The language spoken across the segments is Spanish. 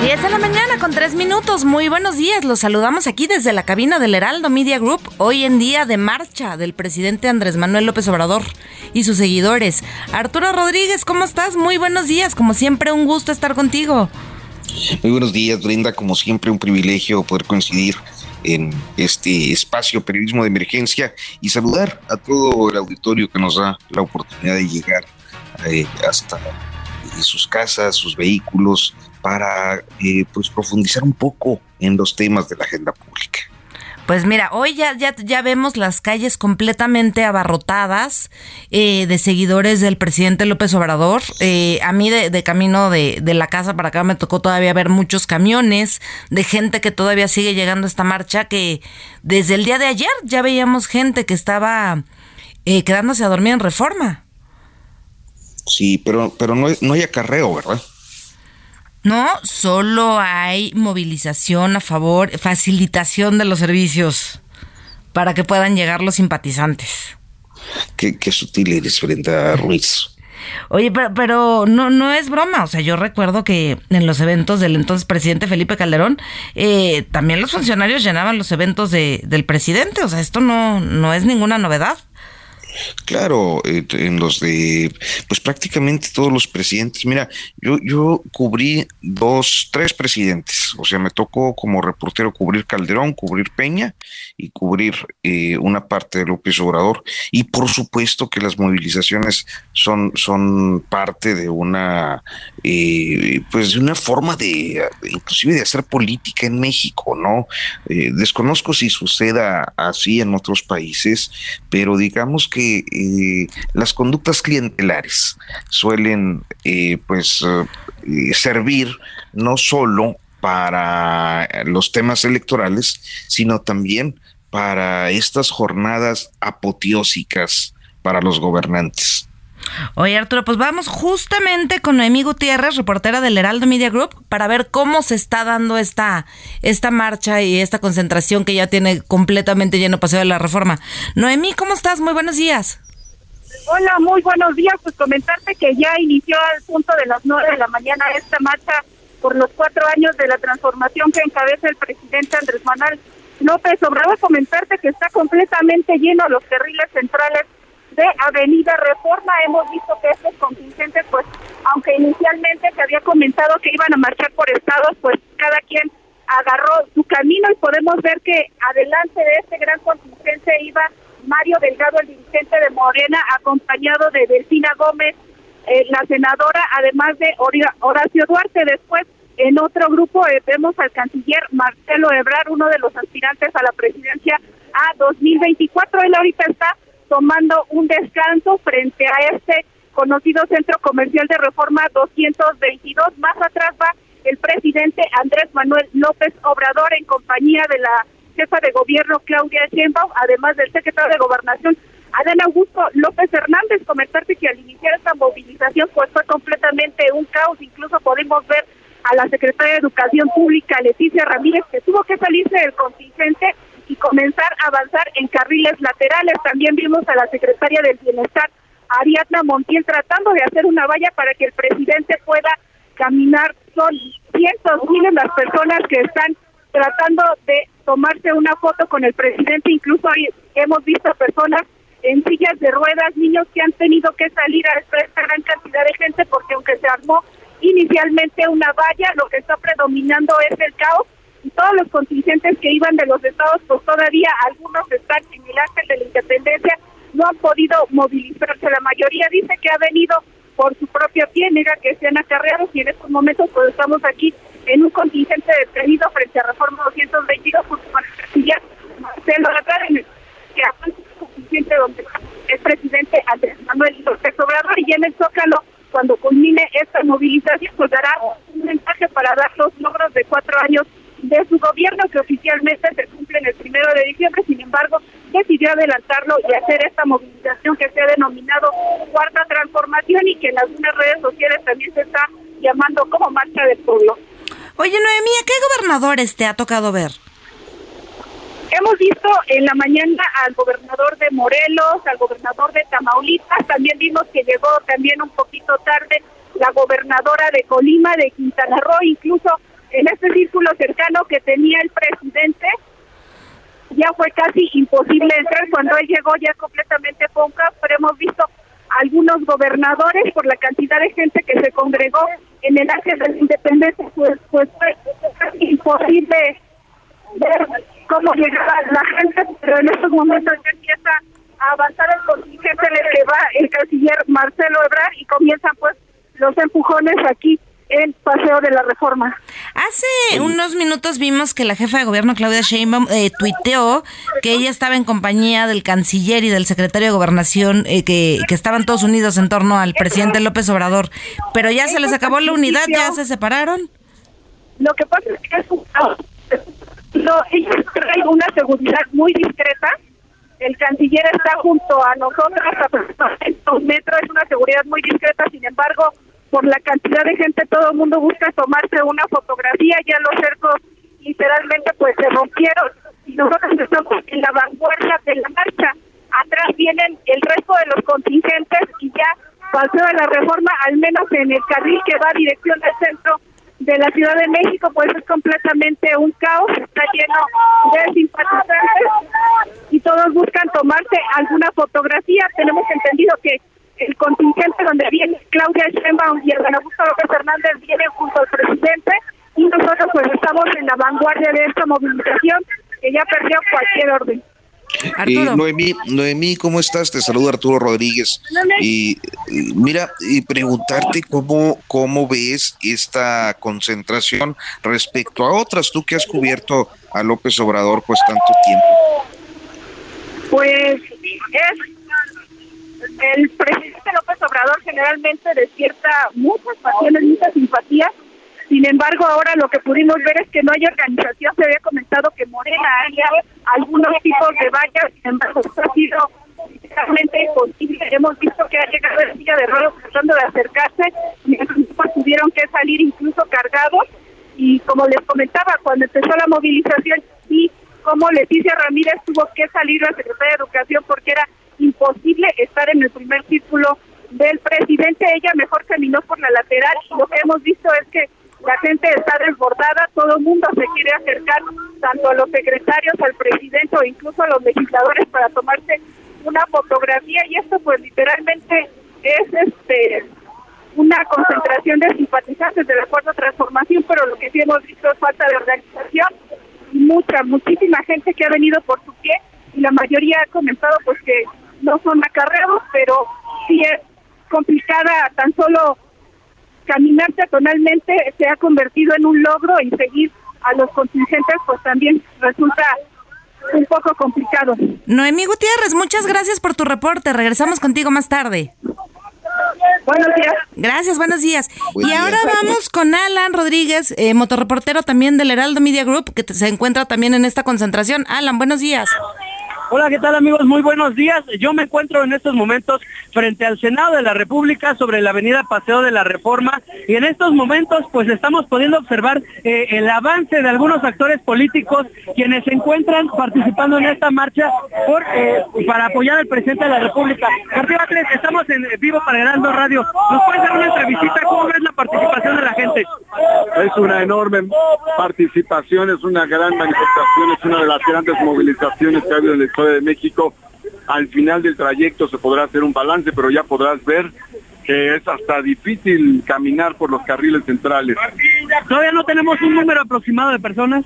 10 de la mañana con 3 minutos. Muy buenos días. Los saludamos aquí desde la cabina del Heraldo Media Group. Hoy en día de marcha del presidente Andrés Manuel López Obrador y sus seguidores. Arturo Rodríguez, ¿cómo estás? Muy buenos días. Como siempre, un gusto estar contigo. Muy buenos días, Brenda. Como siempre, un privilegio poder coincidir en este espacio periodismo de emergencia y saludar a todo el auditorio que nos da la oportunidad de llegar eh, hasta sus casas, sus vehículos, para eh, pues profundizar un poco en los temas de la agenda pública. Pues mira, hoy ya, ya, ya vemos las calles completamente abarrotadas eh, de seguidores del presidente López Obrador. Eh, a mí de, camino de, de, la casa para acá me tocó todavía ver muchos camiones de gente que todavía sigue llegando a esta marcha, que desde el día de ayer ya veíamos gente que estaba quedándose a dormir en reforma. Sí, pero, pero no, no hay acarreo, ¿verdad? No, solo hay movilización a favor, facilitación de los servicios para que puedan llegar los simpatizantes. Qué, sutil eres, Brenda Ruiz. Oye, pero, pero, no, no es broma. O sea, yo recuerdo que en los eventos del entonces presidente Felipe Calderón, eh, también los funcionarios llenaban los eventos de, del presidente. O sea, esto no, no es ninguna novedad. Claro, en los de, pues prácticamente todos los presidentes. Mira, yo, yo cubrí dos, tres presidentes. O sea, me tocó como reportero cubrir Calderón, cubrir Peña y cubrir eh, una parte de López Obrador. Y por supuesto que las movilizaciones son, son parte de una, eh, pues de una forma de, inclusive de hacer política en México, ¿no? Eh, desconozco si suceda así en otros países, pero digamos que las conductas clientelares suelen eh, pues eh, servir no solo para los temas electorales, sino también para estas jornadas apoteósicas para los gobernantes. Oye, Arturo, pues vamos justamente con Noemí Gutiérrez, reportera del Heraldo Media Group, para ver cómo se está dando esta, esta marcha y esta concentración que ya tiene completamente lleno Paseo de la Reforma. Noemí, ¿cómo estás? Muy buenos días. Hola, muy buenos días. Pues comentarte que ya inició al punto de las nueve de la mañana esta marcha por los cuatro años de la transformación que encabeza el presidente Andrés Manuel López Obrador. Comentarte que está completamente lleno los carriles centrales de Avenida Reforma. Hemos visto que estos contingentes, pues, aunque inicialmente se había comentado que iban a marchar por estados, pues cada quien agarró su camino y podemos ver que adelante de este gran contingente iba Mario Delgado, el dirigente de Morena, acompañado de Delfina Gómez, eh, la senadora, además de Horacio Duarte. Después, en otro grupo, eh, vemos al canciller Marcelo Ebrar, uno de los aspirantes a la presidencia a 2024. Él ahorita está tomando un descanso frente a este conocido centro comercial de reforma 222. Más atrás va el presidente Andrés Manuel López Obrador en compañía de la jefa de gobierno Claudia Sheinbaum, además del secretario de Gobernación Adán Augusto López Hernández. Comentarte que al iniciar esta movilización pues fue completamente un caos, incluso podemos ver a la secretaria de Educación Pública Leticia Ramírez que tuvo que salirse del contingente comenzar a avanzar en carriles laterales. También vimos a la secretaria del Bienestar, Ariadna Montiel, tratando de hacer una valla para que el presidente pueda caminar. Son cientos, miles las personas que están tratando de tomarse una foto con el presidente. Incluso hemos visto personas en sillas de ruedas, niños que han tenido que salir a esta gran cantidad de gente porque aunque se armó inicialmente una valla, lo que está predominando es el caos todos los contingentes que iban de los estados, pues todavía algunos están en el de la independencia, no han podido movilizarse. La mayoría dice que ha venido por su propia pie, nega que sean acarreados y en estos momentos pues estamos aquí en un contingente detenido frente a Reforma 222 junto con el Marcelo Latar, que contingente donde el presidente Andrés Manuel López Obrador y en el Zócalo cuando culmine esta movilización pues dará un mensaje para dar los logros de cuatro años de su gobierno que oficialmente se cumple en el primero de diciembre, sin embargo decidió adelantarlo y hacer esta movilización que se ha denominado cuarta transformación y que en algunas redes sociales también se está llamando como marcha del pueblo. Oye, Noemí, ¿qué gobernadores te ha tocado ver? Hemos visto en la mañana al gobernador de Morelos, al gobernador de Tamaulipas, también vimos que llegó también un poquito tarde la gobernadora de Colima, de Quintana Roo, incluso en este círculo cercano que tenía el presidente, ya fue casi imposible entrar. Cuando él llegó ya completamente ponca, pero hemos visto algunos gobernadores por la cantidad de gente que se congregó en el ángel de la independencia, pues, pues fue casi imposible ver cómo llegaba la gente, pero en estos momentos ya empieza a avanzar el contingente en que va el canciller Marcelo Ebrard y comienzan pues los empujones aquí el paseo de la reforma. Hace unos minutos vimos que la jefa de gobierno Claudia Sheinbaum eh, tuiteó que ella estaba en compañía del canciller y del secretario de gobernación, eh, que, que, estaban todos unidos en torno al presidente López Obrador, pero ya se les acabó la unidad, ya se separaron. Lo que pasa es que es un no, ellos traen una seguridad muy discreta. El canciller está junto a nosotros a un metros, es una seguridad muy discreta, sin embargo, por la cantidad de gente, todo el mundo busca tomarse una fotografía, ya los cercos literalmente pues se rompieron y nosotros estamos en la vanguardia de la marcha. Atrás vienen el resto de los contingentes y ya pasó de la reforma, al menos en el carril que va a dirección del centro de la Ciudad de México, pues es completamente un caos, está lleno de simpatizantes y todos buscan tomarse alguna fotografía. Tenemos entendido que el contingente donde viene Claudia Sheinbaum y Adán Augusto López Hernández vienen junto al presidente y nosotros pues estamos en la vanguardia de esta movilización que ya perdió cualquier orden. Eh, Noemí, Noemí, ¿cómo estás? Te saluda Arturo Rodríguez. Y, mira, y preguntarte cómo, cómo ves esta concentración respecto a otras, tú que has cubierto a López Obrador pues tanto tiempo. Pues es el presidente López Obrador generalmente despierta muchas pasiones, muchas simpatías. Sin embargo, ahora lo que pudimos ver es que no hay organización. Se había comentado que Morena haya algunos tipos de vallas, sin embargo, esto ha sido realmente imposible. Hemos visto que ha llegado el silla de ruedas tratando de acercarse y tuvieron que salir incluso cargados. Y como les comentaba, cuando empezó la movilización, y como Leticia Ramírez tuvo que salir la secretaria de Educación porque era imposible estar en el primer círculo del presidente. Ella mejor caminó por la lateral lo que hemos visto es que la gente está desbordada, todo el mundo se quiere acercar tanto a los secretarios, al presidente o incluso a los legisladores para tomarse una fotografía y esto pues literalmente es este una concentración de simpatizantes de la cuarta transformación, pero lo que sí hemos visto es falta de organización y mucha, muchísima gente que ha venido por su pie y la mayoría ha comentado pues que no son acarreos, pero sí es complicada tan solo caminar peatonalmente se ha convertido en un logro y seguir a los contingentes pues también resulta un poco complicado. Noemí Gutiérrez, muchas gracias por tu reporte. Regresamos contigo más tarde. Buenos días. Gracias, buenos días. y ahora vamos con Alan Rodríguez, eh, motorreportero también del Heraldo Media Group, que se encuentra también en esta concentración. Alan, buenos días. Hola, ¿qué tal amigos? Muy buenos días. Yo me encuentro en estos momentos frente al Senado de la República sobre la avenida Paseo de la Reforma y en estos momentos pues estamos pudiendo observar eh, el avance de algunos actores políticos quienes se encuentran participando en esta marcha eh, para apoyar al presidente de la República. Martín Batres, estamos en vivo para Grando Radio. ¿Nos puedes dar una entrevista? ¿Cómo ves la participación de la gente? Es una enorme participación, es una gran manifestación, es una de las grandes movilizaciones que ha habido en el de México al final del trayecto se podrá hacer un balance, pero ya podrás ver que es hasta difícil caminar por los carriles centrales. Todavía no tenemos un número aproximado de personas,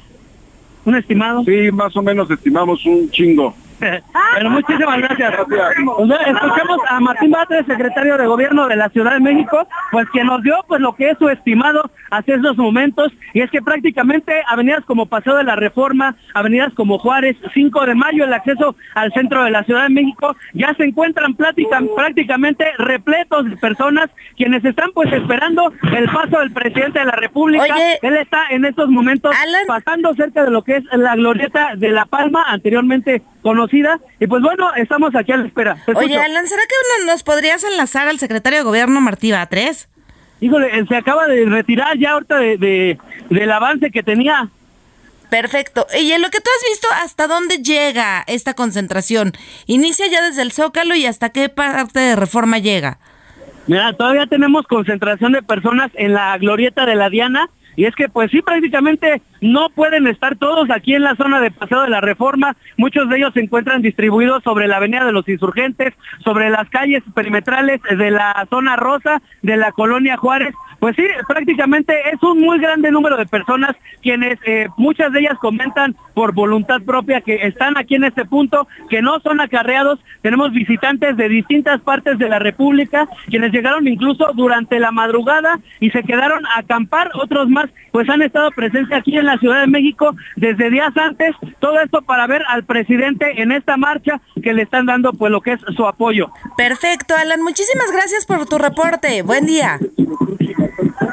un estimado. Sí, más o menos estimamos un chingo. Pero muchísimas gracias. Escuchamos a Martín Batres, secretario de Gobierno de la Ciudad de México, pues que nos dio pues lo que es su estimado hace esos momentos, y es que prácticamente avenidas como Paseo de la Reforma, avenidas como Juárez, 5 de mayo, el acceso al centro de la Ciudad de México, ya se encuentran prácticamente repletos de personas quienes están pues esperando el paso del presidente de la República. Él está en estos momentos pasando cerca de lo que es la glorieta de La Palma, anteriormente conocida. Y pues bueno, estamos aquí a la espera. Oye, Alan, ¿será que nos podrías enlazar al secretario de Gobierno Martí Batres? Híjole, se acaba de retirar ya ahorita de, del avance que tenía. Perfecto. Y en lo que tú has visto, ¿hasta dónde llega esta concentración? ¿Inicia ya desde el Zócalo y hasta qué parte de reforma llega? Mira, todavía tenemos concentración de personas en la glorieta de la Diana y es que pues sí, prácticamente no pueden estar todos aquí en la zona de Paseo de la Reforma. Muchos de ellos se encuentran distribuidos sobre la Avenida de los Insurgentes, sobre las calles perimetrales de la zona rosa, de la colonia Juárez. Pues sí, prácticamente es un muy grande número de personas quienes eh, muchas de ellas comentan por voluntad propia que están aquí en este punto, que no son acarreados. Tenemos visitantes de distintas partes de la República, quienes llegaron incluso durante la madrugada y se quedaron a acampar. Otros más pues han estado presentes aquí en la Ciudad de México desde días antes. Todo esto para ver al presidente en esta marcha que le están dando pues lo que es su apoyo. Perfecto, Alan. Muchísimas gracias por tu reporte. Buen día.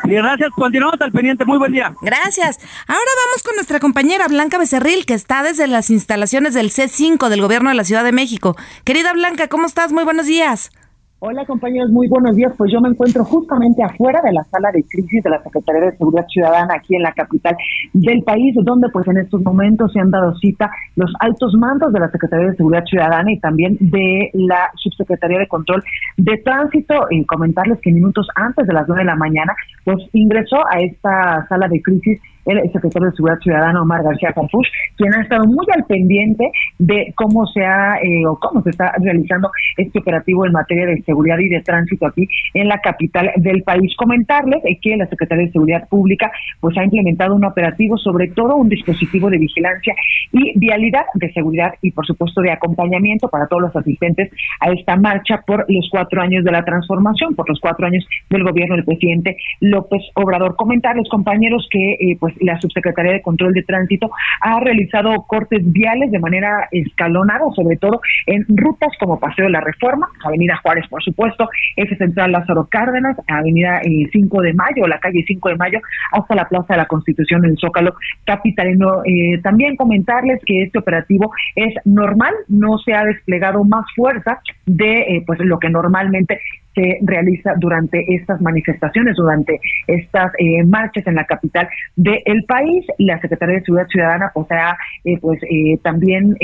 Y gracias, continuamos al pendiente. Muy buen día. Gracias. Ahora vamos con nuestra compañera Blanca Becerril, que está desde las instalaciones del C5 del Gobierno de la Ciudad de México. Querida Blanca, ¿cómo estás? Muy buenos días. Hola compañeros, muy buenos días. Pues yo me encuentro justamente afuera de la sala de crisis de la Secretaría de Seguridad Ciudadana aquí en la capital del país, donde pues en estos momentos se han dado cita los altos mandos de la Secretaría de Seguridad Ciudadana y también de la Subsecretaría de Control de Tránsito. Y comentarles que minutos antes de las nueve de la mañana, pues ingresó a esta sala de crisis el secretario de Seguridad Ciudadana, Omar García Campús, quien ha estado muy al pendiente de cómo se ha eh, o cómo se está realizando este operativo en materia de seguridad y de tránsito aquí en la capital del país. Comentarles que la Secretaría de Seguridad Pública pues ha implementado un operativo, sobre todo un dispositivo de vigilancia y vialidad de seguridad y por supuesto de acompañamiento para todos los asistentes a esta marcha por los cuatro años de la transformación, por los cuatro años del gobierno del presidente López Obrador. Comentarles, compañeros, que eh, pues la Subsecretaría de Control de Tránsito ha realizado cortes viales de manera escalonada, sobre todo en rutas como Paseo de la Reforma, Avenida Juárez, por supuesto, Eje Central Lázaro Cárdenas, Avenida 5 eh, de Mayo, la calle 5 de Mayo, hasta la Plaza de la Constitución en el Zócalo capitalino. Eh, también comentarles que este operativo es normal, no se ha desplegado más fuerza de eh, pues lo que normalmente se realiza durante estas manifestaciones, durante estas eh, marchas en la capital del país. La Secretaría de Seguridad Ciudadana pues ha eh, pues eh, también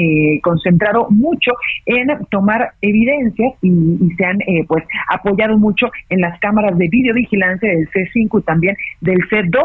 concentrado mucho en tomar evidencias y, y se han pues apoyado mucho en las cámaras de videovigilancia del C5 y también del C2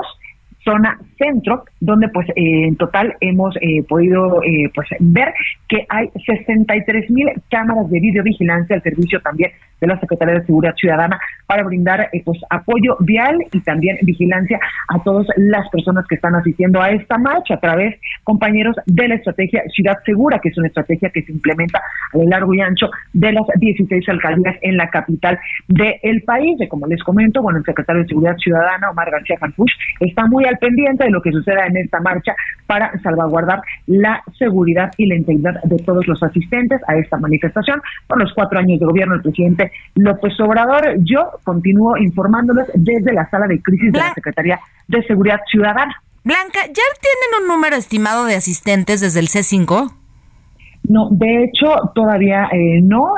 zona centro, donde pues eh, en total hemos eh, podido eh, pues ver que hay 63 mil cámaras de videovigilancia al servicio también de la Secretaría de Seguridad Ciudadana para brindar pues apoyo vial y también vigilancia a todas las personas que están asistiendo a esta marcha a través, compañeros, de la estrategia Ciudad Segura, que es una estrategia que se implementa a lo largo y ancho de las 16 alcaldías en la capital del país. Como les comento, bueno, el secretario de Seguridad Ciudadana, Omar García Canfush, está muy al pendiente de lo que suceda en esta marcha para salvaguardar la seguridad y la integridad de todos los asistentes a esta manifestación. Por los cuatro años de gobierno del presidente López Obrador, yo continúo informándoles desde la sala de crisis de la Secretaría de Seguridad Ciudadana. Blanca, ¿ya tienen un número estimado de asistentes desde el C5? No, de hecho, todavía eh, no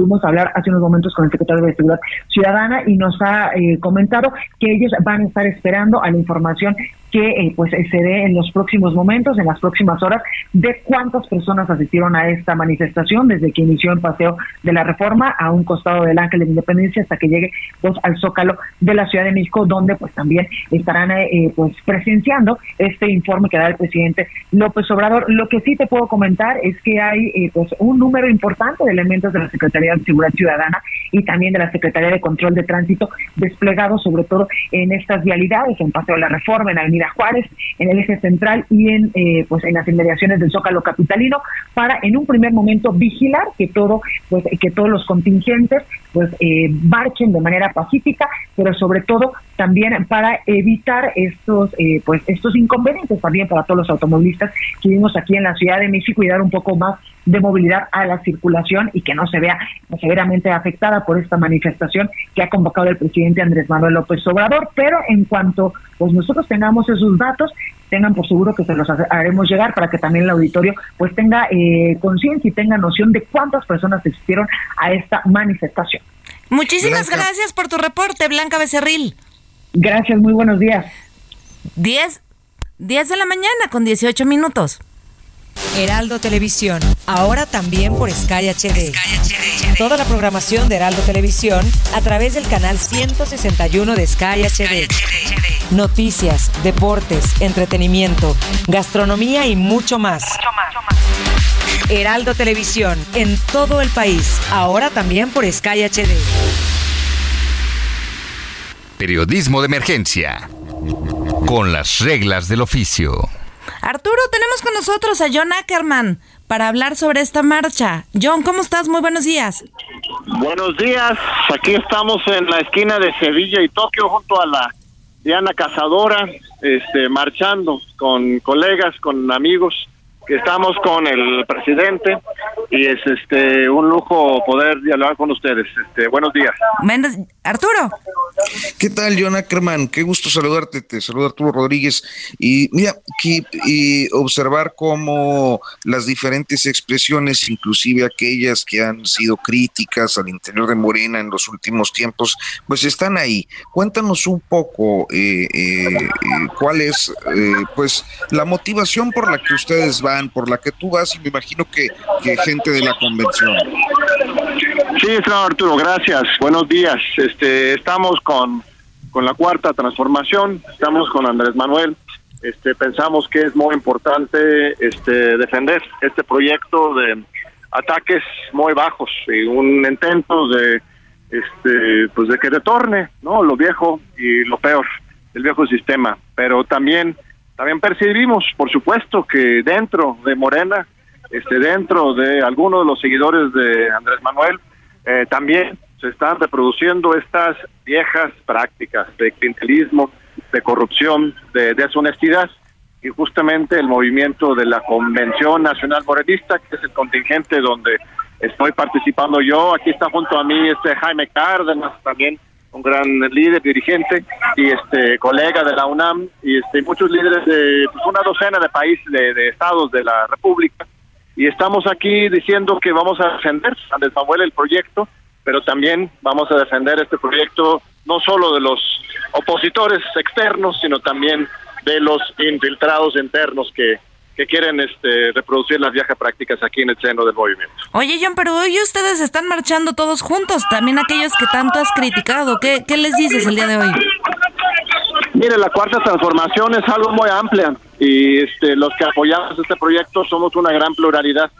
pudimos hablar hace unos momentos con el secretario de Seguridad Ciudadana y nos ha eh, comentado que ellos van a estar esperando a la información que eh, pues se dé en los próximos momentos, en las próximas horas, de cuántas personas asistieron a esta manifestación desde que inició el paseo de la reforma a un costado del Ángel de la Independencia hasta que llegue pues al Zócalo de la Ciudad de México, donde pues también estarán eh, pues presenciando este informe que da el presidente López Obrador. Lo que sí te puedo comentar es que hay eh, pues un número importante de elementos de la Secretaría de Seguridad Ciudadana y también de la Secretaría de Control de Tránsito desplegados sobre todo en estas vialidades, en Paseo de la Reforma, en Avenida Juárez, en el eje central y en eh, pues en las inmediaciones del Zócalo capitalino para en un primer momento vigilar que todo pues que todos los contingentes pues eh, marchen de manera pacífica, pero sobre todo también para evitar estos eh, pues estos inconvenientes también para todos los automovilistas que vivimos aquí en la Ciudad de México y dar un poco más de movilidad a la circulación y que no se vea severamente afectada por esta manifestación que ha convocado el presidente Andrés Manuel López Obrador, pero en cuanto pues nosotros tengamos esos datos, tengan por seguro que se los haremos llegar para que también el auditorio pues tenga eh, conciencia y tenga noción de cuántas personas asistieron a esta manifestación. Muchísimas gracias por tu reporte, Blanca Becerril. Gracias, muy buenos días. 10, 10 de la mañana con 18 minutos. Heraldo Televisión, ahora también por Sky HD. Toda la programación de Heraldo Televisión a través del canal 161 de Sky HD. Noticias, deportes, entretenimiento, gastronomía y mucho más. Heraldo Televisión, en todo el país, ahora también por Sky HD. Periodismo de emergencia, con las reglas del oficio. Arturo, tenemos con nosotros a John Ackerman para hablar sobre esta marcha. John, ¿cómo estás? Muy buenos días. Buenos días. Aquí estamos en la esquina de Sevilla y Tokio junto a la Diana Cazadora, este, marchando con colegas, con amigos Estamos con el presidente y es este un lujo poder dialogar con ustedes. Este, buenos días. Arturo. ¿Qué tal, John Ackerman? Qué gusto saludarte. Te saluda Arturo Rodríguez. Y mira, y observar cómo las diferentes expresiones, inclusive aquellas que han sido críticas al interior de Morena en los últimos tiempos, pues están ahí. Cuéntanos un poco eh, eh, eh cuál es, eh, pues, la motivación por la que ustedes van por la que tú vas y me imagino que, gente de la convención. Sí, señor Arturo, gracias. Buenos días. Este, estamos con, con la cuarta transformación, estamos con Andrés Manuel. Este, pensamos que es muy importante este, defender este proyecto de ataques muy bajos y un intento de este pues de que retorne no lo viejo y lo peor el viejo sistema pero también también percibimos, por supuesto, que dentro de Morena, este, dentro de algunos de los seguidores de Andrés Manuel, eh, también se están reproduciendo estas viejas prácticas de clientelismo, de corrupción, de deshonestidad. Y justamente el movimiento de la Convención Nacional Morenista, que es el contingente donde estoy participando yo, aquí está junto a mí este Jaime Cárdenas también, un gran líder, dirigente y este colega de la UNAM y este muchos líderes de pues, una docena de países, de, estados de la República. Y estamos aquí diciendo que vamos a defender, Andrés Samuel, el proyecto, pero también vamos a defender este proyecto no solo de los opositores externos, sino también de los infiltrados internos que que quieren este, reproducir las viejas prácticas aquí en el seno del movimiento. Oye, John, pero hoy ustedes están marchando todos juntos, también aquellos que tanto has criticado. ¿Qué, qué les dices el día de hoy? Mire, la cuarta transformación es algo muy amplia y este, los que apoyamos este proyecto somos una gran pluralidad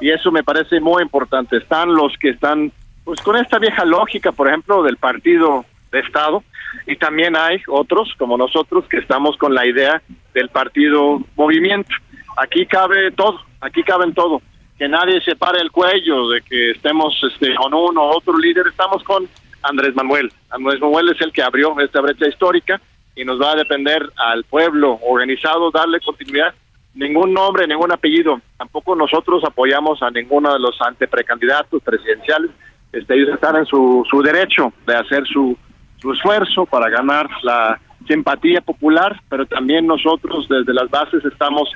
y eso me parece muy importante. Están los que están pues con esta vieja lógica, por ejemplo, del partido de Estado y también hay otros como nosotros que estamos con la idea del partido movimiento aquí cabe todo, aquí caben todo. Que nadie se pare el cuello de que estemos este, con uno o otro líder, estamos con Andrés Manuel. Andrés Manuel es el que abrió esta brecha histórica y nos va a depender al pueblo organizado darle continuidad. Ningún nombre, ningún apellido. Tampoco nosotros apoyamos a ninguno de los anteprecandidatos presidenciales. Este, ellos están en su, derecho de hacer su, su esfuerzo para ganar la simpatía popular, pero también nosotros desde las bases estamos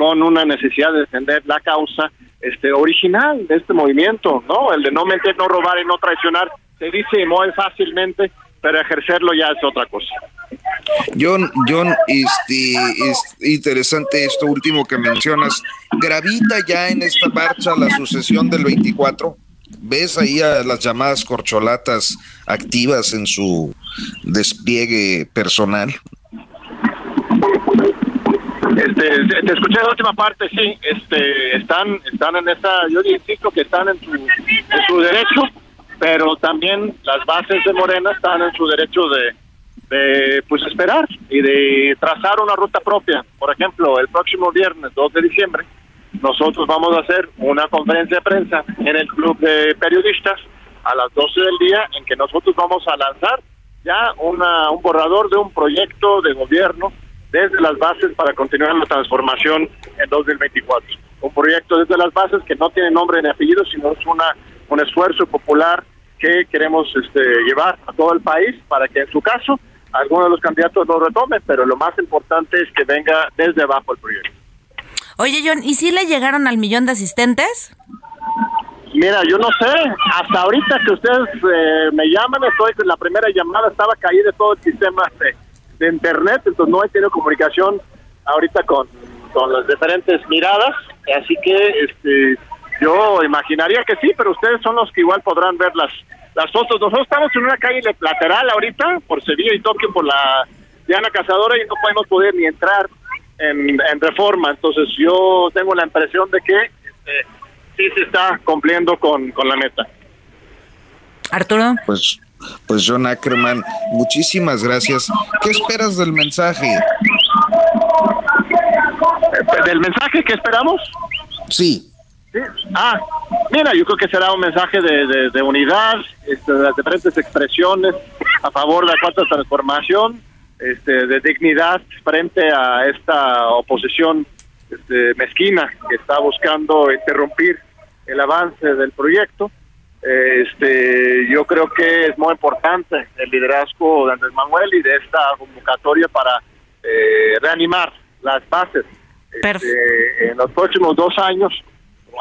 con una necesidad de defender la causa este original de este movimiento, ¿no? El de no mentir, no robar y no traicionar, se dice muy fácilmente, pero ejercerlo ya es otra cosa. John, John, este, es interesante esto último que mencionas. ¿Gravita ya en esta marcha la sucesión del 24? ¿Ves ahí a las llamadas corcholatas activas en su despliegue personal? Este, te escuché la última parte, sí, este, están, están en esa, yo insisto que están en su, en su derecho, pero también las bases de Morena están en su derecho de, de pues esperar y de trazar una ruta propia. Por ejemplo, el próximo viernes 2 de diciembre nosotros vamos a hacer una conferencia de prensa en el club de periodistas a las 12 del día en que nosotros vamos a lanzar ya una, un borrador de un proyecto de gobierno desde las bases para continuar la transformación en 2024. Un proyecto desde las bases que no tiene nombre ni apellido, sino es una un esfuerzo popular que queremos este, llevar a todo el país para que en su caso alguno de los candidatos lo retome, pero lo más importante es que venga desde abajo el proyecto. Oye, John, ¿y si le llegaron al millón de asistentes? Mira, yo no sé, hasta ahorita que ustedes eh, me llaman, estoy la primera llamada, estaba caída todo el sistema de, de internet, entonces no he tenido comunicación ahorita con, con las diferentes miradas, así que este yo imaginaría que sí, pero ustedes son los que igual podrán ver las, las fotos. Nosotros estamos en una calle lateral ahorita, por Sevilla y Tokio, por la Diana Cazadora, y no podemos poder ni entrar en, reforma. Entonces yo tengo la impresión de que este, sí se está cumpliendo con, con la meta. Arturo. Pues, pues John Ackerman, muchísimas gracias. ¿Qué esperas del mensaje? Eh, ¿Del mensaje que esperamos? Sí. Ah, mira, yo creo que será un mensaje de, de, unidad, este, de las diferentes expresiones a favor de la cuarta transformación, este, de dignidad frente a esta oposición este, mezquina que está buscando interrumpir el avance del proyecto. Este, yo creo que es muy importante el liderazgo de Andrés Manuel y de esta convocatoria para eh, reanimar las bases. Este, en los próximos dos años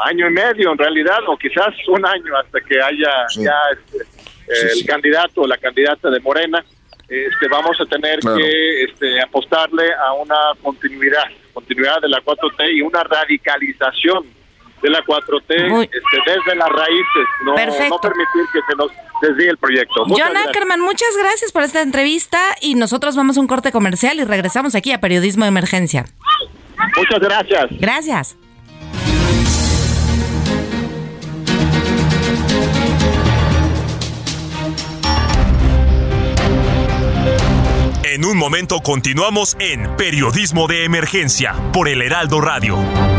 año y medio en realidad, o quizás un año hasta que haya ya este, el candidato o la candidata de Morena, este, vamos a tener que este, apostarle a una continuidad, continuidad de la 4T y una radicalización de la 4T este, desde las raíces, no, no, permitir que se nos desvíe el proyecto. John Ackerman, muchas gracias por esta entrevista y nosotros vamos a un corte comercial y regresamos aquí a Periodismo de Emergencia. Muchas gracias. Gracias. En un momento continuamos en Periodismo de Emergencia por el Heraldo Radio.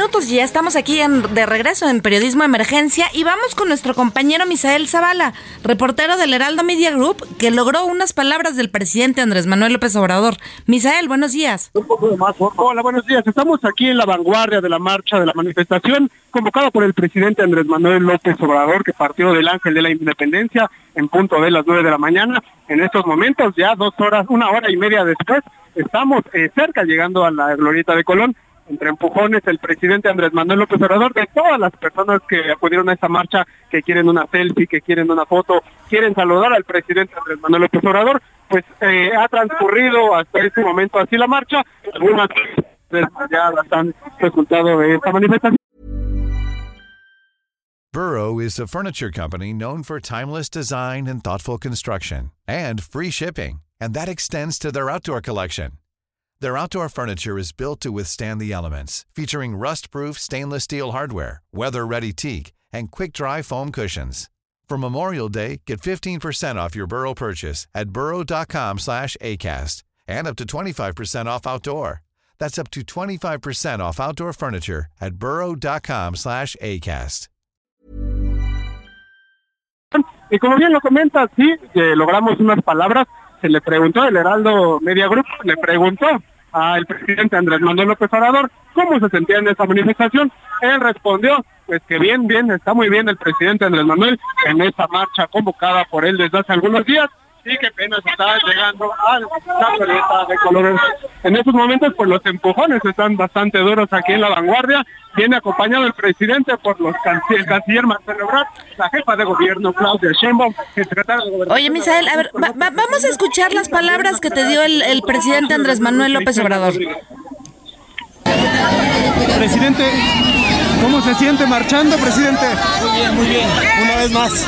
Minutos y ya estamos aquí de regreso en Periodismo de Emergencia y vamos con nuestro compañero Misael Zavala, reportero del Heraldo Media Group, que logró unas palabras del presidente Andrés Manuel López Obrador. Misael, buenos días. Hola, buenos días. Estamos aquí en la vanguardia de la marcha de la manifestación convocada por el presidente Andrés Manuel López Obrador, que partió del Ángel de la Independencia en punto de las 9 de la mañana. En estos momentos, ya dos horas, una hora y media después, estamos eh, cerca llegando a la glorieta de Colón entre empujones el presidente Andrés Manuel López Obrador de todas las personas que acudieron a esta marcha, que quieren una selfie, que quieren una foto, quieren saludar al presidente Andrés Manuel López Obrador, pues eh, ha transcurrido hasta este momento así la marcha, algunas ya las han resultado de esta manifestación. Burrow is a furniture company known for timeless design and thoughtful construction and free shipping, and that extends to their outdoor collection. Their outdoor furniture is built to withstand the elements, featuring rust-proof stainless steel hardware, weather-ready teak, and quick-dry foam cushions. For Memorial Day, get 15% off your Burrow purchase at burrow.com slash ACAST and up to 25% off outdoor. That's up to 25% off outdoor furniture at burrow.com slash ACAST. Y como bien lo comenta, sí, que logramos unas palabras. Se le preguntó, el Heraldo Media Group le preguntó al presidente Andrés Manuel López Obrador cómo se sentía en esa manifestación. Él respondió, pues que bien, bien, está muy bien el presidente Andrés Manuel en esa marcha convocada por él desde hace algunos días y que apenas está llegando a la glorieta de colores. En estos momentos, pues los empujones están bastante duros aquí en la vanguardia. Viene acompañado el presidente por los el canciller Marcelo Ebrard, la jefa de gobierno Claudia Sheinbaum, el secretario de Gobernación. Oye, Misael, a ver, va- va- vamos a escuchar las palabras que te dio el, el presidente Andrés Manuel López Obrador. Presidente, ¿cómo se siente marchando, presidente? Muy bien, muy bien. Una vez más.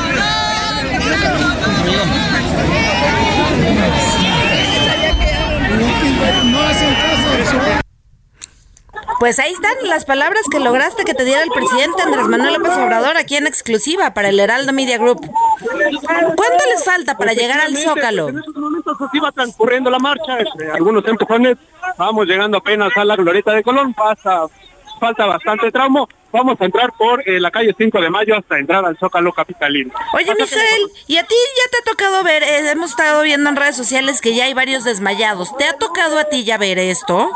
Pues ahí están las palabras que lograste que te diera el presidente Andrés Manuel López Obrador aquí en exclusiva para el Heraldo Media Group. ¿Cuánto les falta para llegar al Zócalo? En estos momentos así va transcurriendo la marcha, este, algunos empujones, vamos llegando apenas a la glorieta de Colón, pasa, falta bastante tramo, vamos a entrar por eh, la calle 5 de Mayo hasta entrar al Zócalo Capitalino. Oye, Misael, ¿y a ti ya te ha tocado ver? eh, hemos estado viendo en redes sociales que ya hay varios desmayados. ¿Te ha tocado a ti ya ver esto?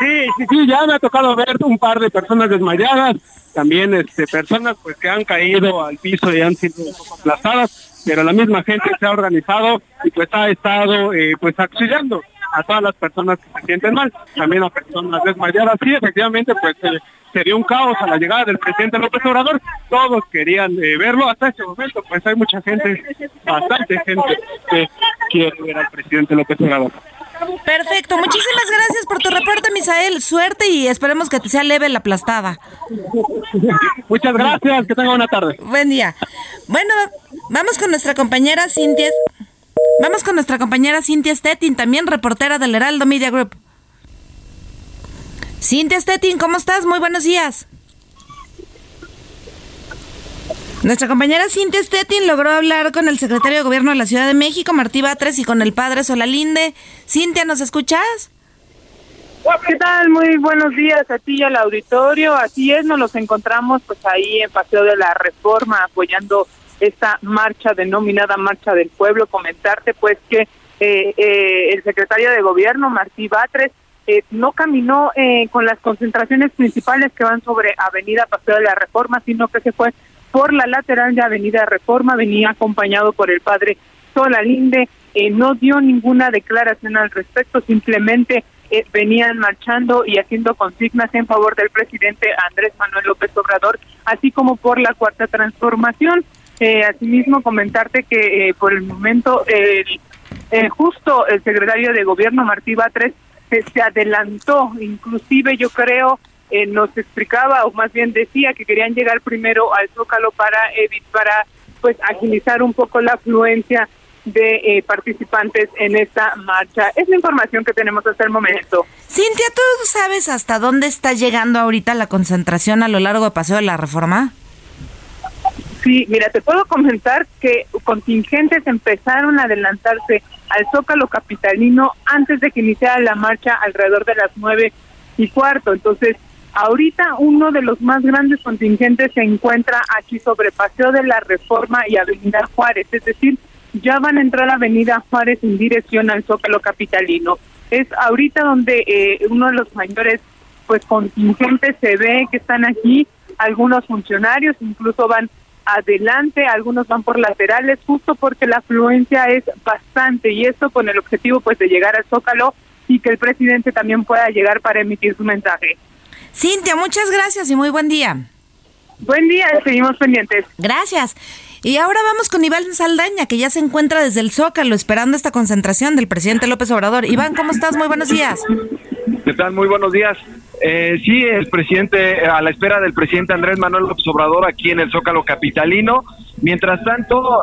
Sí, sí, sí, ya me ha tocado ver un par de personas desmayadas, también este, personas pues que han caído al piso y han sido aplastadas, pero la misma gente se ha organizado y pues ha estado eh, pues auxiliando a todas las personas que se sienten mal, también a personas desmayadas. Sí, efectivamente, pues eh, sería un caos a la llegada del presidente López Obrador. Todos querían eh, verlo hasta este momento, pues hay mucha gente, bastante gente que quiere ver al presidente López Obrador. Perfecto, muchísimas gracias por tu reporte, Misael. Suerte y esperemos que te sea leve la aplastada. Muchas gracias, que tenga buena tarde. Buen día. Bueno, vamos con nuestra compañera Cintia. Vamos con nuestra compañera Cintia Stettin, también reportera del Heraldo Media Group. Cintia Stettin, ¿cómo estás? Muy buenos días. Nuestra compañera Cintia Stettin logró hablar con el secretario de Gobierno de la Ciudad de México, Martí Batres, y con el padre Solalinde. Cintia, ¿nos escuchas? ¿Qué tal? Muy buenos días a ti y al auditorio. Así es, nos los encontramos pues ahí en Paseo de la Reforma apoyando esta marcha denominada Marcha del Pueblo. Comentarte pues que eh, eh, el secretario de Gobierno, Martí Batres, eh, no caminó eh, con las concentraciones principales que van sobre Avenida Paseo de la Reforma, sino que se fue por la lateral de Avenida Reforma, venía acompañado por el padre Solalinde, eh, no dio ninguna declaración al respecto, simplemente venían marchando y haciendo consignas en favor del presidente Andrés Manuel López Obrador, así como por la cuarta transformación. Eh, asimismo, comentarte que eh, por el momento eh, justo el secretario de gobierno Martí Batres se, se adelantó, inclusive yo creo eh, nos explicaba o más bien decía que querían llegar primero al Zócalo para para pues agilizar un poco la afluencia de participantes en esta marcha. Es la información que tenemos hasta el momento. Cintia, ¿tú sabes hasta dónde está llegando ahorita la concentración a lo largo de Paseo de la Reforma? Sí, mira, te puedo comentar que contingentes empezaron a adelantarse al Zócalo Capitalino antes de que iniciara la marcha alrededor de las nueve y cuarto. Entonces, ahorita uno de los más grandes contingentes se encuentra aquí sobre Paseo de la Reforma y Avenida Juárez, es decir, ya van a entrar a Avenida Juárez en dirección al Zócalo Capitalino. Es ahorita donde eh, uno de los mayores pues contingentes se ve que están aquí, algunos funcionarios incluso van adelante, algunos van por laterales, justo porque la afluencia es bastante y esto con el objetivo pues de llegar al Zócalo y que el presidente también pueda llegar para emitir su mensaje. Cintia, muchas gracias y muy buen día. Buen día, seguimos pendientes. Gracias. Y ahora vamos con Iván Saldaña, que ya se encuentra desde el Zócalo esperando esta concentración del presidente López Obrador. Iván, ¿cómo estás? Muy buenos días. ¿Qué tal? Muy buenos días. Eh, sí, el presidente, a la espera del presidente Andrés Manuel López Obrador aquí en el Zócalo Capitalino. Mientras tanto,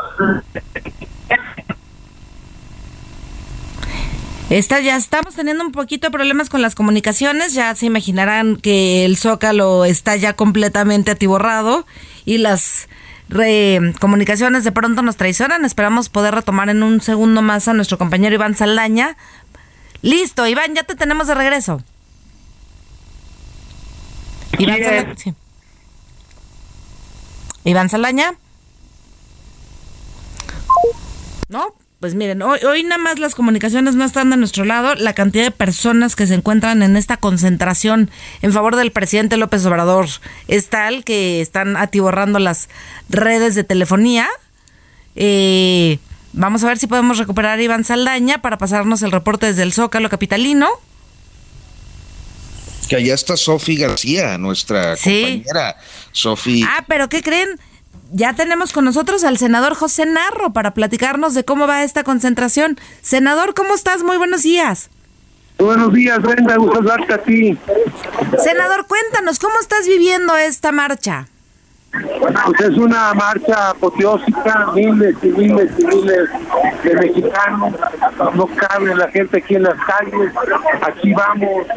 Está, ya estamos teniendo un poquito de problemas con las comunicaciones, ya se imaginarán que el Zócalo está ya completamente atiborrado y las comunicaciones de pronto nos traicionan. Esperamos poder retomar en un segundo más a nuestro compañero Iván Saldaña. Listo, Iván, ya te tenemos de regreso. Iván Saldaña. Iván Saldaña. ¿No? Pues miren, hoy, hoy nada más las comunicaciones no están de nuestro lado. La cantidad de personas que se encuentran en esta concentración en favor del presidente López Obrador es tal que están atiborrando las redes de telefonía. Eh, vamos a ver si podemos recuperar a Iván Saldaña para pasarnos el reporte desde el Zócalo Capitalino. Que allá está Sofi García, nuestra compañera. Sofi. Ah, pero ¿qué creen? ya tenemos con nosotros al senador José Narro para platicarnos de cómo va esta concentración. Senador, ¿cómo estás? Muy buenos días. Buenos días, Brenda, gusto hablarte a ti. Senador, cuéntanos, ¿cómo estás viviendo esta marcha? Pues es una marcha apoteósica, miles y miles y miles de mexicanos, no cabe la gente aquí en las calles, aquí vamos,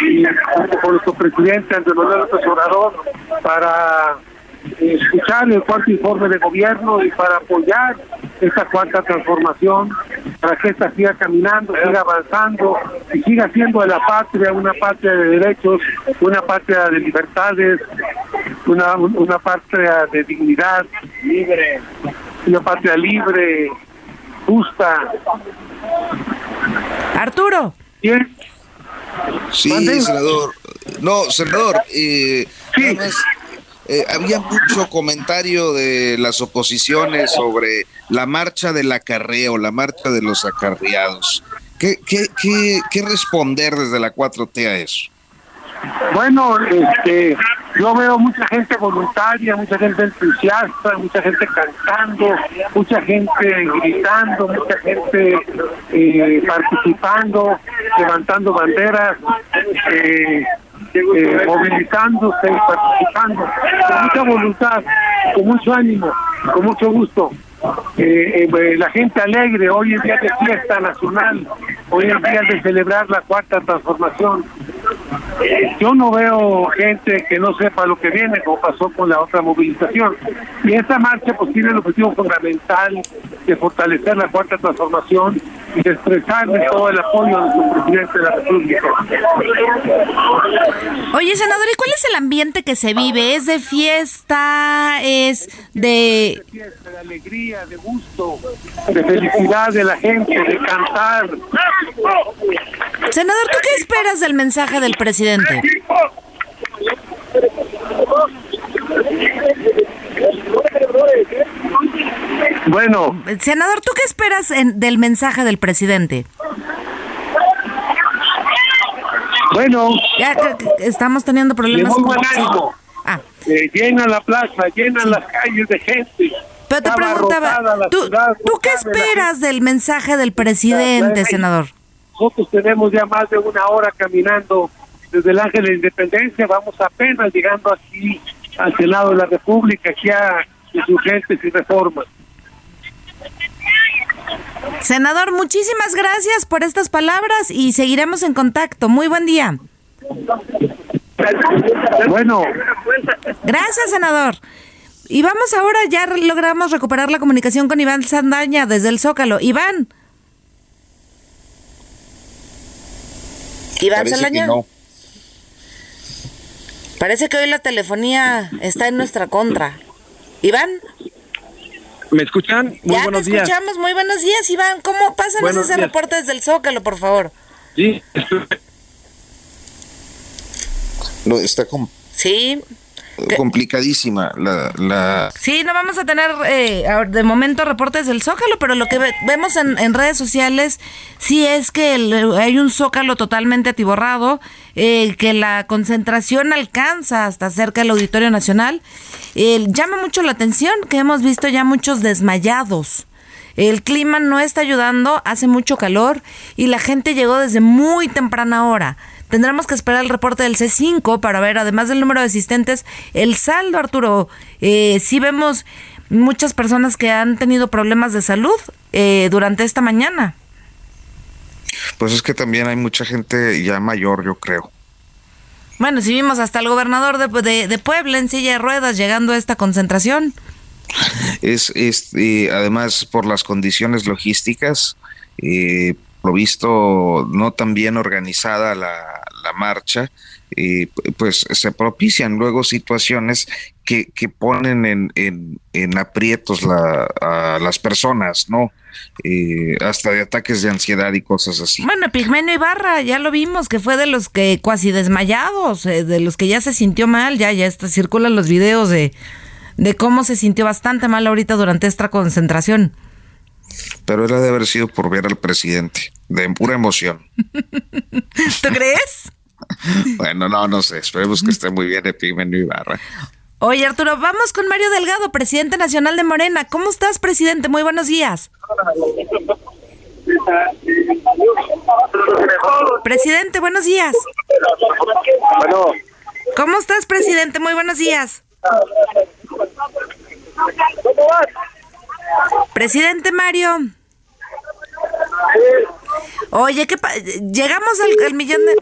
y con nuestro presidente Andrés Manuel López Obrador, para escuchar el cuarto informe de gobierno y para apoyar esta cuarta transformación, para que esta siga caminando, siga avanzando y siga siendo de la patria una patria de derechos, una patria de libertades, una, una patria de dignidad, libre, una patria libre, justa. Arturo. Sí, senador. No, senador. Eh, sí. Eh, había mucho comentario de las oposiciones sobre la marcha del acarreo, la marcha de los acarreados. ¿Qué, qué, qué, qué responder desde la 4T a eso? Bueno, este, yo veo mucha gente voluntaria, mucha gente entusiasta, mucha gente cantando, mucha gente gritando, mucha gente eh, participando, levantando banderas. Eh, eh, movilizándose participando con mucha voluntad, con mucho ánimo, con mucho gusto. Eh, eh, la gente alegre, hoy en día de fiesta nacional, hoy en día de celebrar la cuarta transformación. Yo no veo gente que no sepa lo que viene, como pasó con la otra movilización. Y esta marcha pues tiene el objetivo fundamental de fortalecer la cuarta transformación y de expresarle todo el apoyo de su presidente de la República. Oye, senador, ¿y cuál es el ambiente que se vive? ¿Es de fiesta? ¿Es de... de alegría, de gusto, de felicidad de la gente, de cantar. Senador, ¿tú qué esperas del mensaje del presidente? Bueno. Senador, ¿tú qué esperas del mensaje del presidente? Bueno. Ya estamos teniendo problemas. Con... Ah. Eh, llena la plaza, llena las calles de gente. Pero te preguntaba, ¿tú, ¿tú qué esperas del mensaje del presidente, senador? Nosotros tenemos ya más de una hora caminando desde el Ángel de la Independencia, vamos apenas llegando aquí al Senado de la República, aquí a insurgentes y reformas. Senador, muchísimas gracias por estas palabras y seguiremos en contacto. Muy buen día. Bueno. Gracias, senador. Y vamos ahora, ya logramos recuperar la comunicación con Iván Sandaña desde el Zócalo. Iván. Iván Sandaña. Parece que hoy la telefonía está en nuestra contra. Iván. ¿Me escuchan? Muy ya buenos te escuchamos. Muy buenos días, Iván. ¿Cómo pasan ese reporte desde el Zócalo, por favor? Sí. No, está como... Sí complicadísima la, la... Sí, no vamos a tener eh, de momento reportes del Zócalo, pero lo que vemos en, redes sociales sí es que hay un Zócalo totalmente atiborrado, eh, que la concentración alcanza hasta cerca del Auditorio Nacional. llama mucho la atención que hemos visto ya muchos desmayados. El clima no está ayudando, hace mucho calor y la gente llegó desde muy temprana hora. Tendremos que esperar el reporte del C5 para ver, además del número de asistentes, el saldo, Arturo. Eh, sí vemos muchas personas que han tenido problemas de salud eh, durante esta mañana. Pues es que también hay mucha gente ya mayor, yo creo. Bueno, si vimos hasta el gobernador de, de, Puebla en silla de ruedas llegando a esta concentración. Es, es además por las condiciones logísticas, eh, lo visto no tan bien organizada la, la marcha, eh, pues se propician luego situaciones que, que ponen en, en, en aprietos la, a las personas, ¿no? Eh, hasta de ataques de ansiedad y cosas así. Bueno, Pigmenio Ibarra, ya lo vimos, que fue de los que cuasi desmayados, eh, de los que ya se sintió mal, ya, ya está, circulan los videos de, de cómo se sintió bastante mal ahorita durante esta concentración. Pero era de haber sido por ver al presidente, de pura emoción. ¿Tú crees? bueno, no, no sé, esperemos que esté muy bien Epigmenio Ibarra. Oye, Arturo, vamos con Mario Delgado, presidente nacional de Morena. ¿Cómo estás, presidente? Muy buenos días. Presidente, buenos días. Bueno. ¿Cómo estás, presidente? Muy buenos días. Presidente Mario. Oye, ¿qué llegamos al, al millón de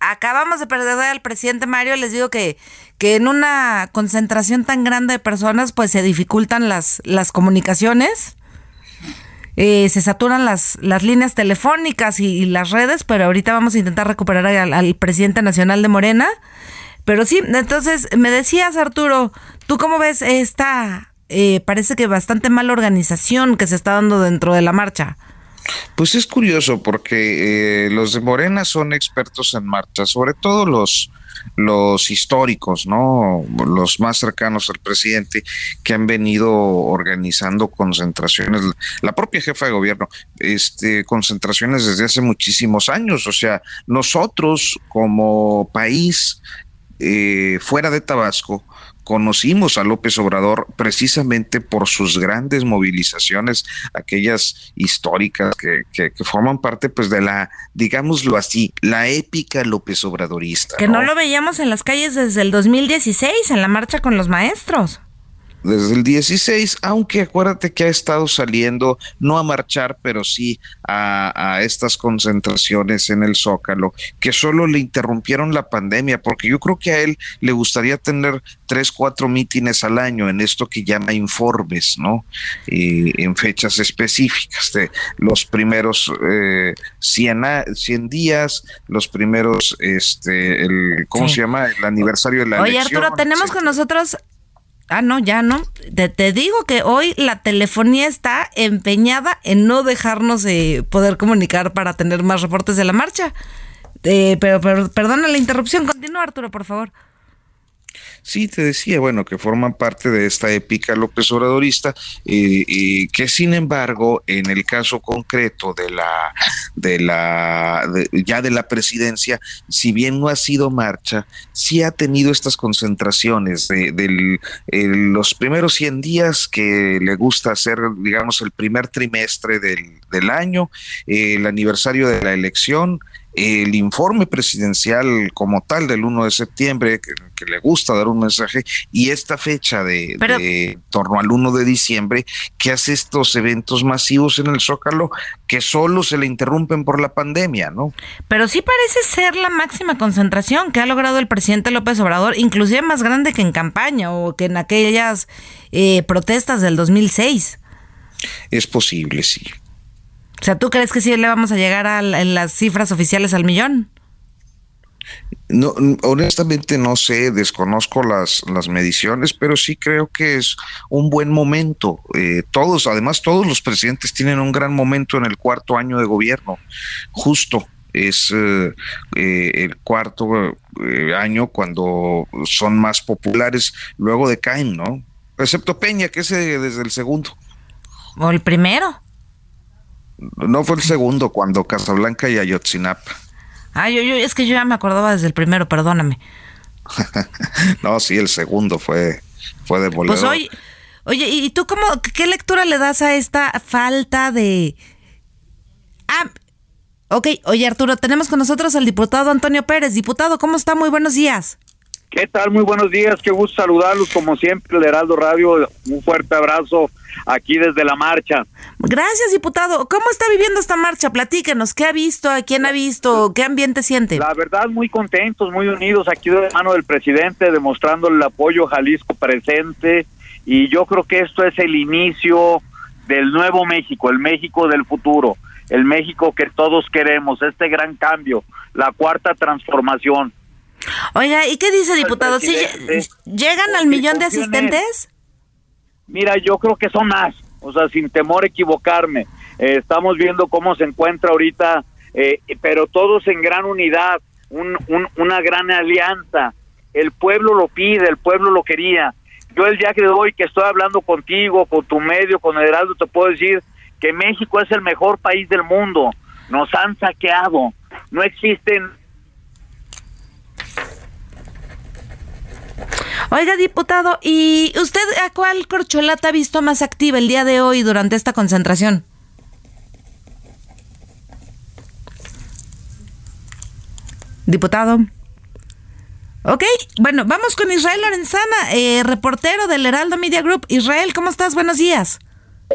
acabamos de perder al presidente Mario, les digo que, que en una concentración tan grande de personas, pues se dificultan las, las comunicaciones. Eh, se saturan las, las líneas telefónicas y, las redes, pero ahorita vamos a intentar recuperar al, presidente nacional de Morena. Pero sí, entonces me decías, Arturo, ¿tú cómo ves esta, eh, parece que bastante mala organización que se está dando dentro de la marcha? Pues es curioso porque eh, los de Morena son expertos en marcha, sobre todo los los históricos, ¿no? Los más cercanos al presidente que han venido organizando concentraciones, la propia jefa de gobierno, este, concentraciones desde hace muchísimos años. O sea, nosotros como país eh, fuera de Tabasco, conocimos a López Obrador precisamente por sus grandes movilizaciones, aquellas históricas que, que, forman parte pues de la, digámoslo así, la épica López Obradorista. Que ¿no? lo veíamos en las calles desde el 2016, en la marcha con los maestros desde el 16, aunque acuérdate que ha estado saliendo, no a marchar, pero sí a, a, estas concentraciones en el Zócalo, que solo le interrumpieron la pandemia, porque yo creo que a él le gustaría tener tres, cuatro mítines al año en esto que llama informes, ¿no? Y en fechas específicas, de los primeros eh, 100, 100, días, los primeros, este, el, ¿cómo se llama? El aniversario de la Oye, Arturo, tenemos con nosotros Ah, no, ya no. Te, digo que hoy la telefonía está empeñada en no dejarnos eh, poder comunicar para tener más reportes de la marcha. Eh, pero perdona la interrupción. Continúa, Arturo, por favor. Sí, te decía, bueno, que forman parte de esta épica López Obradorista, y que sin embargo, en el caso concreto de la, de la, ya de la presidencia, si bien no ha sido marcha, sí ha tenido estas concentraciones de, los primeros 100 días que le gusta hacer, digamos, el primer trimestre del, del año, el aniversario de la elección, el informe presidencial como tal del 1 de septiembre, que, le gusta dar un mensaje, y esta fecha de, torno al 1 de diciembre, que hace estos eventos masivos en el Zócalo que solo se le interrumpen por la pandemia, ¿no? Pero sí parece ser la máxima concentración que ha logrado el presidente López Obrador, inclusive más grande que en campaña o que en aquellas eh, protestas del 2006. Es posible, sí. O sea, ¿tú crees que sí le vamos a llegar a, en las cifras oficiales al millón? No, honestamente no sé, desconozco las, las mediciones, pero sí creo que es un buen momento. Eh, todos, además, todos los presidentes tienen un gran momento en el cuarto año de gobierno. Justo es eh, eh, el cuarto año cuando son más populares, luego decaen, ¿no? Excepto Peña, que es desde el segundo. O el primero. No fue el segundo, cuando Casablanca y Ayotzinapa. Ah, yo, yo, es que yo ya me acordaba desde el primero, perdóname. no, sí, el segundo fue, fue de Pues hoy, oye, ¿y tú cómo, qué lectura le das a esta falta de... Ah, ok, oye Arturo, tenemos con nosotros al diputado Antonio Pérez. Diputado, ¿cómo está? Muy buenos días. ¿Qué tal? Muy buenos días, qué gusto saludarlos como siempre, el Heraldo Radio, un fuerte abrazo aquí desde la marcha. Gracias, diputado. ¿Cómo está viviendo esta marcha? Platíquenos, ¿qué ha visto? ¿A quién ha visto? ¿Qué ambiente siente? La verdad, muy contentos, muy unidos aquí de mano del presidente, demostrando el apoyo Jalisco presente y yo creo que esto es el inicio del nuevo México, el México del futuro, el México que todos queremos, este gran cambio, la cuarta transformación Oiga, ¿y qué dice, diputado? ¿Sí ¿Llegan al millón de asistentes? Mira, yo creo que son más, o sea, sin temor a equivocarme. Eh, estamos viendo cómo se encuentra ahorita, eh, pero todos en gran unidad, una gran alianza. El pueblo lo pide, el pueblo lo quería. Yo el día que hoy que estoy hablando contigo, con tu medio, con el Heraldo, te puedo decir que México es el mejor país del mundo. Nos han saqueado. No existen Oiga, diputado, ¿y usted a cuál corcholata ha visto más activa el día de hoy durante esta concentración? Diputado. Ok, bueno, vamos con Israel Lorenzana, eh, reportero del Heraldo Media Group. Israel, ¿cómo estás? Buenos días.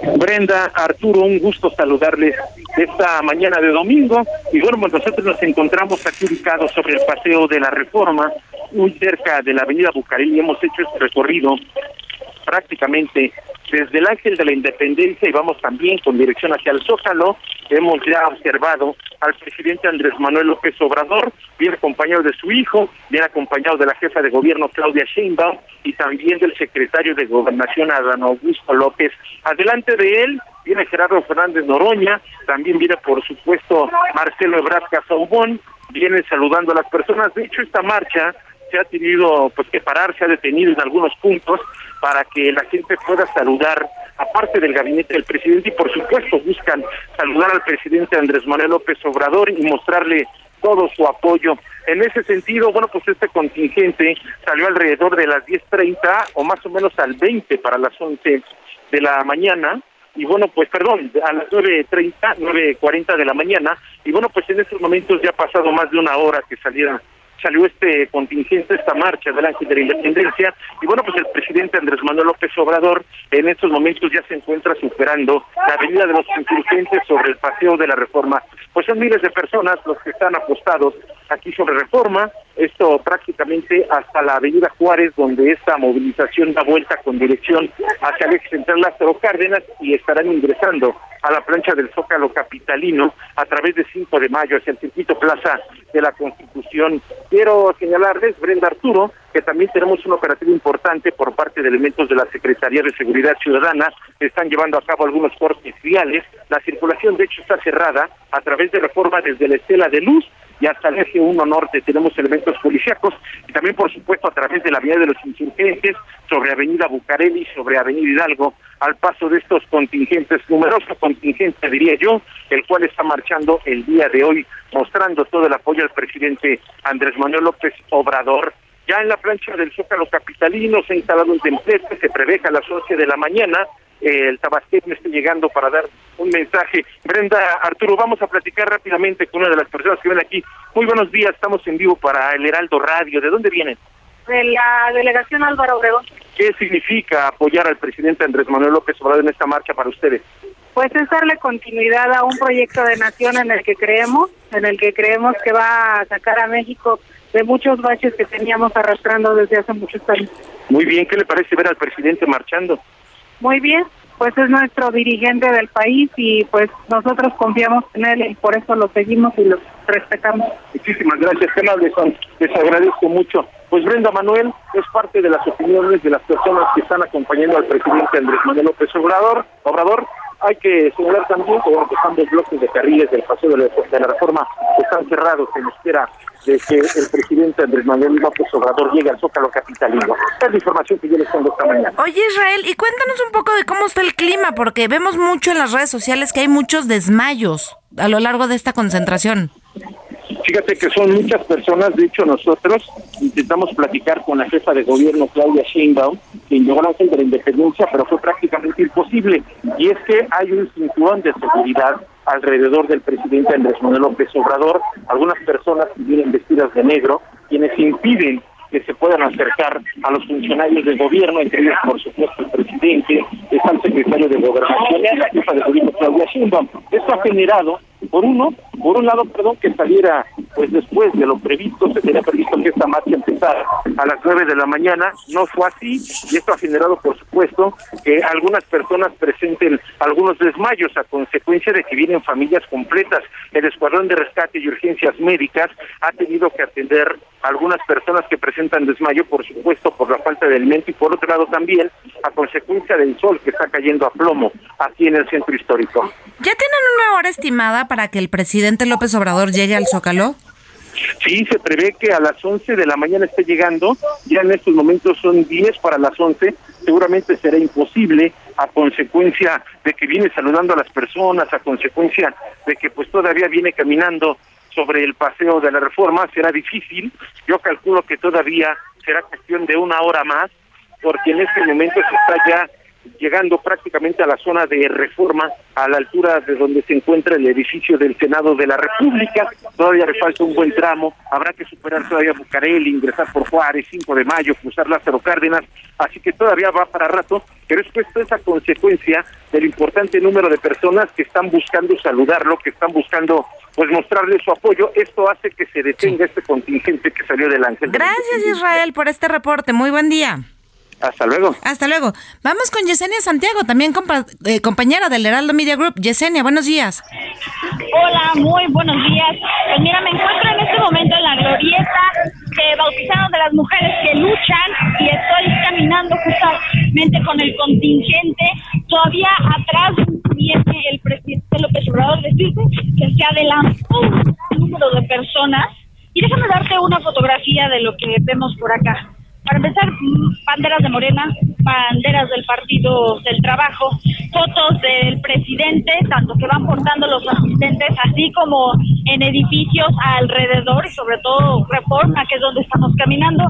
Brenda, Arturo, un gusto saludarles esta mañana de domingo. Y bueno, pues nosotros nos encontramos aquí ubicados sobre el Paseo de la Reforma, muy cerca de la Avenida Bucareli. Hemos hecho este recorrido prácticamente desde el Ángel de la Independencia y vamos también con dirección hacia el Zócalo. Hemos ya observado al presidente Andrés Manuel López Obrador, bien acompañado de su hijo, bien acompañado de la jefa de gobierno Claudia Sheinbaum y también del secretario de Gobernación Adán Augusto López. Adelante de él viene Gerardo Fernández Noroña, también viene por supuesto Marcelo Ebrard Casaubón, viene saludando a las personas. De hecho, esta marcha se ha tenido pues que parar, se ha detenido en algunos puntos para que la gente pueda saludar, aparte del gabinete del presidente, y por supuesto buscan saludar al presidente Andrés Manuel López Obrador y mostrarle todo su apoyo. En ese sentido, bueno, pues este contingente salió alrededor de las 10.30 o más o menos al 20 para las 11 de la mañana. Y bueno, pues perdón, a las 9.30, 9.40 de la mañana. Y bueno, pues en estos momentos ya ha pasado más de una hora que salieron salió este contingente, esta marcha del Ángel de la Independencia, y bueno, pues el presidente Andrés Manuel López Obrador en estos momentos ya se encuentra superando la avenida de los insurgentes sobre el paseo de la reforma. Pues son miles de personas los que están apostados aquí sobre reforma, esto prácticamente hasta la avenida Juárez, donde esta movilización da vuelta con dirección hacia el ex central Lázaro Cárdenas y estarán ingresando a la plancha del Zócalo Capitalino a través de 5 de mayo hacia el circuito Plaza de la Constitución. Quiero señalarles, Brenda Arturo, que también tenemos un operativo importante por parte de elementos de la Secretaría de Seguridad Ciudadana, que están llevando a cabo algunos cortes viales. La circulación, de hecho, está cerrada a través de reforma desde la Estela de Luz y hasta el eje 1 norte tenemos elementos policíacos y también por supuesto a través de la vía de los insurgentes sobre Avenida Bucareli, sobre Avenida Hidalgo, al paso de estos contingentes, numeroso contingente diría yo, el cual está marchando el día de hoy mostrando todo el apoyo al presidente Andrés Manuel López Obrador. Ya en la plancha del Zócalo Capitalino se ha instalado un templete, se prevé a las 11 de la mañana el Tabasquet me esté llegando para dar un mensaje. Brenda, Arturo, vamos a platicar rápidamente con una de las personas que ven aquí. Muy buenos días, estamos en vivo para el Heraldo Radio. ¿De dónde vienen? De la delegación Álvaro Obregón. ¿Qué significa apoyar al presidente Andrés Manuel López Obrador en esta marcha para ustedes? Pues es darle continuidad a un proyecto de nación en el que creemos, en el que creemos que va a sacar a México de muchos baches que teníamos arrastrando desde hace muchos años. Muy bien, ¿qué le parece ver al presidente marchando? Muy bien, pues es nuestro dirigente del país y pues nosotros confiamos en él y por eso lo seguimos y lo respetamos. Muchísimas gracias, qué amables son, les agradezco mucho. Pues Brenda Manuel es parte de las opiniones de las personas que están acompañando al presidente Andrés Manuel López Obrador. Obrador, hay que señalar también que bueno, dos bloques de carriles del paseo de la, de la reforma están cerrados en espera de que el presidente Andrés Manuel López Obrador llegue al Zócalo Capitalino. Es la información que yo les tengo esta mañana. Oye Israel, y cuéntanos un poco de cómo está el clima, porque vemos mucho en las redes sociales que hay muchos desmayos a lo largo de esta concentración. Fíjate que son muchas personas, de hecho nosotros intentamos platicar con la jefa de gobierno Claudia Sheinbaum, quien llegó al ángel de la independencia, pero fue prácticamente imposible. Y es que hay un cinturón de seguridad alrededor del presidente Andrés Manuel López Obrador, algunas personas que vienen vestidas de negro, quienes impiden que se puedan acercar a los funcionarios del gobierno, entre ellos, por supuesto, el presidente, está el secretario de Gobernación, la jefa de gobierno Claudia Sheinbaum. Esto ha generado por uno, por un lado, perdón, que saliera pues después de lo previsto, se tenía previsto que esta marcha empezara a las nueve de la mañana, no fue así, y esto ha generado, por supuesto, que algunas personas presenten algunos desmayos a consecuencia de que vienen familias completas. El Escuadrón de Rescate y Urgencias Médicas ha tenido que atender a algunas personas que presentan desmayo, por supuesto, por la falta de alimento y por otro lado también a consecuencia del sol que está cayendo a plomo aquí en el centro histórico. ¿Ya tienen una hora estimada para que el presidente López Obrador llegue al Zócalo? Sí, se prevé que a las 11 de la mañana esté llegando, ya en estos momentos son 10 para las 11, seguramente será imposible a consecuencia de que viene saludando a las personas, a consecuencia de que pues todavía viene caminando sobre el paseo de la reforma, será difícil, yo calculo que todavía será cuestión de una hora más, porque en este momento se está ya llegando prácticamente a la zona de reforma, a la altura de donde se encuentra el edificio del Senado de la República. Todavía le falta un buen tramo, habrá que superar todavía Bucareli, ingresar por Juárez, 5 de mayo, cruzar Lázaro Cárdenas, así que todavía va para rato, pero es puesto esa consecuencia del importante número de personas que están buscando saludarlo, que están buscando pues mostrarle su apoyo. Esto hace que se detenga este contingente que salió del ángel. Gracias Israel por este reporte. Muy buen día. Hasta luego. Hasta luego. Vamos con Yesenia Santiago, también eh, compañera del Heraldo Media Group. Yesenia, buenos días. Hola, muy buenos días. Pues mira, me encuentro en este momento en la glorieta que bautizaron de las mujeres que luchan y estoy caminando justamente con el contingente. Todavía atrás viene el presidente López Obrador, decirte que se adelantó un número de personas. Y déjame darte una fotografía de lo que vemos por acá. Para empezar, banderas de Morena, banderas del Partido del Trabajo, fotos del presidente, tanto que van portando los asistentes, así como en edificios alrededor y sobre todo Reforma, que es donde estamos caminando.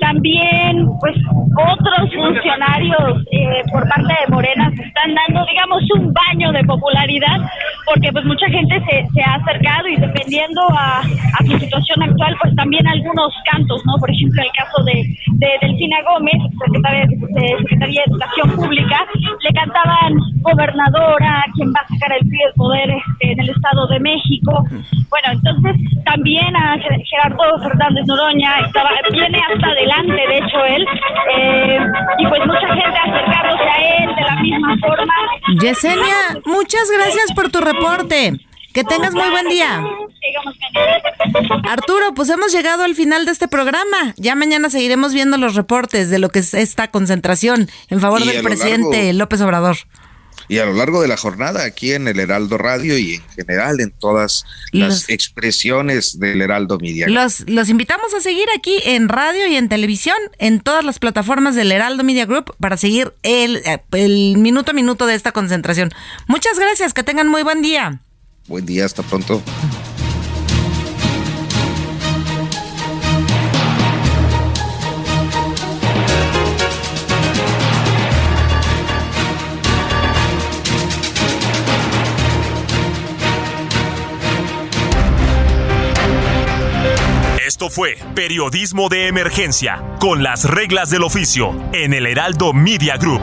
También, pues, otros funcionarios eh, por parte de Morena se están dando, digamos, un baño de popularidad, porque pues mucha gente se, se ha acercado y dependiendo a, a su situación actual, pues también algunos cantos, ¿no? Por ejemplo, el caso de de Delfina Gómez, secretaria de, Secretaría de Educación Pública, le cantaban gobernadora, quien va a sacar el pie del poder este, en el Estado de México. Bueno, entonces también a Gerardo Fernández Noroña estaba, viene hasta adelante, de hecho él, eh, y pues mucha gente acercándose a él de la misma forma. Yesenia, muchas gracias por tu reporte. Que tengas muy buen día. Arturo, pues hemos llegado al final de este programa. Ya mañana seguiremos viendo los reportes de lo que es esta concentración en favor del presidente López Obrador. Y a lo largo de la jornada, aquí en el Heraldo Radio y en general en todas las expresiones del Heraldo Media. Los, los invitamos a seguir aquí en radio y en televisión, en todas las plataformas del Heraldo Media Group, para seguir el, el minuto a minuto de esta concentración. Muchas gracias, que tengan muy buen día. Buen día, hasta pronto. Esto fue Periodismo de Emergencia, con las reglas del oficio, en el Heraldo Media Group.